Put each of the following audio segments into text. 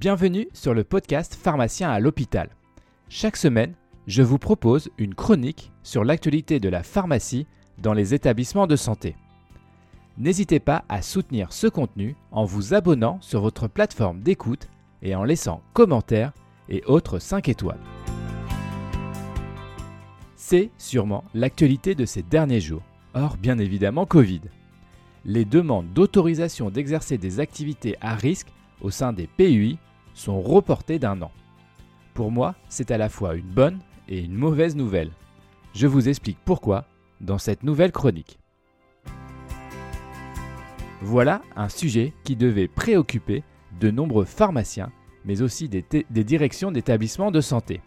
Bienvenue sur le podcast Pharmacien à l'hôpital. Chaque semaine, je vous propose une chronique sur l'actualité de la pharmacie dans les établissements de santé. N'hésitez pas à soutenir ce contenu en vous abonnant sur votre plateforme d'écoute et en laissant commentaires et autres 5 étoiles. C'est sûrement l'actualité de ces derniers jours, hors bien évidemment Covid. Les demandes d'autorisation d'exercer des activités à risque au sein des PUI sont reportées d'un an. Pour moi, c'est à la fois une bonne et une mauvaise nouvelle. Je vous explique pourquoi dans cette nouvelle chronique. Voilà un sujet qui devait préoccuper de nombreux pharmaciens, mais aussi des, des directions d'établissements de santé.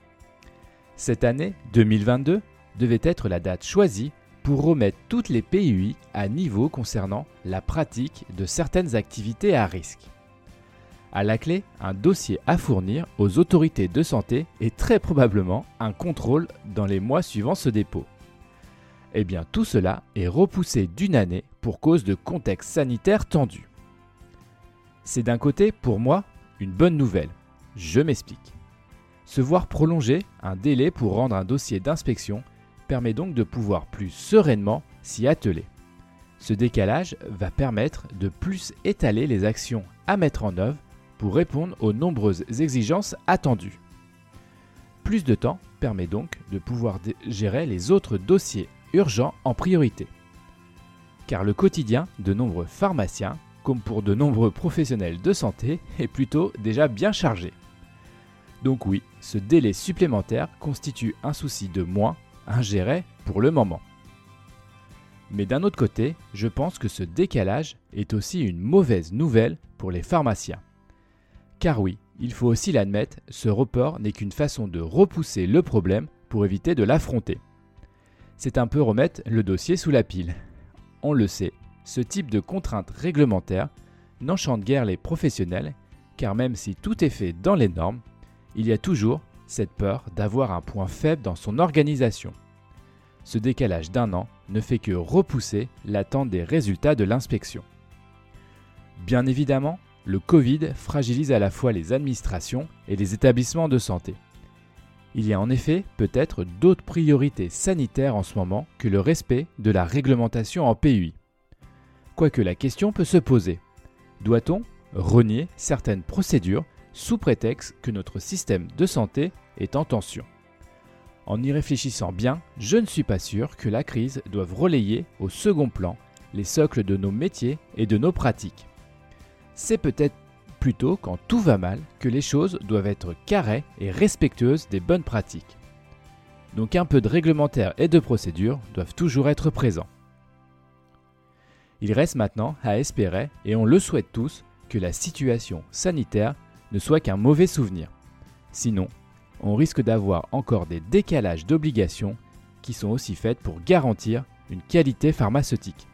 Cette année 2022 devait être la date choisie pour remettre toutes les PUI à niveau concernant la pratique de certaines activités à risque. À la clé, un dossier à fournir aux autorités de santé et très probablement un contrôle dans les mois suivant ce dépôt. Eh bien tout cela est repoussé d'une année pour cause de contexte sanitaire tendu. C'est d'un côté, pour moi, une bonne nouvelle. Je m'explique. Se voir prolonger un délai pour rendre un dossier d'inspection permet donc de pouvoir plus sereinement s'y atteler. Ce décalage va permettre de plus étaler les actions à mettre en œuvre pour répondre aux nombreuses exigences attendues. Plus de temps permet donc de pouvoir gérer les autres dossiers urgents en priorité. Car le quotidien de nombreux pharmaciens, comme pour de nombreux professionnels de santé, est plutôt déjà bien chargé. Donc oui, ce délai supplémentaire constitue un souci de moins ingéré pour le moment. Mais d'un autre côté, je pense que ce décalage est aussi une mauvaise nouvelle pour les pharmaciens. Car oui, il faut aussi l'admettre, ce report n'est qu'une façon de repousser le problème pour éviter de l'affronter. C'est un peu remettre le dossier sous la pile. On le sait, ce type de contrainte réglementaire n'enchante guère les professionnels, car même si tout est fait dans les normes, il y a toujours cette peur d'avoir un point faible dans son organisation. Ce décalage d'un an ne fait que repousser l'attente des résultats de l'inspection. Bien évidemment, le Covid fragilise à la fois les administrations et les établissements de santé. Il y a en effet peut-être d'autres priorités sanitaires en ce moment que le respect de la réglementation en PUI. Quoique la question peut se poser. Doit-on renier certaines procédures sous prétexte que notre système de santé est en tension? En y réfléchissant bien, je ne suis pas sûr que la crise doive relayer au second plan les socles de nos métiers et de nos pratiques. C'est peut-être plutôt quand tout va mal que les choses doivent être carrées et respectueuses des bonnes pratiques. Donc un peu de réglementaire et de procédure doivent toujours être présents. Il reste maintenant à espérer, et on le souhaite tous, que la situation sanitaire ne soit qu'un mauvais souvenir. Sinon, on risque d'avoir encore des décalages d'obligations qui sont aussi faites pour garantir une qualité pharmaceutique.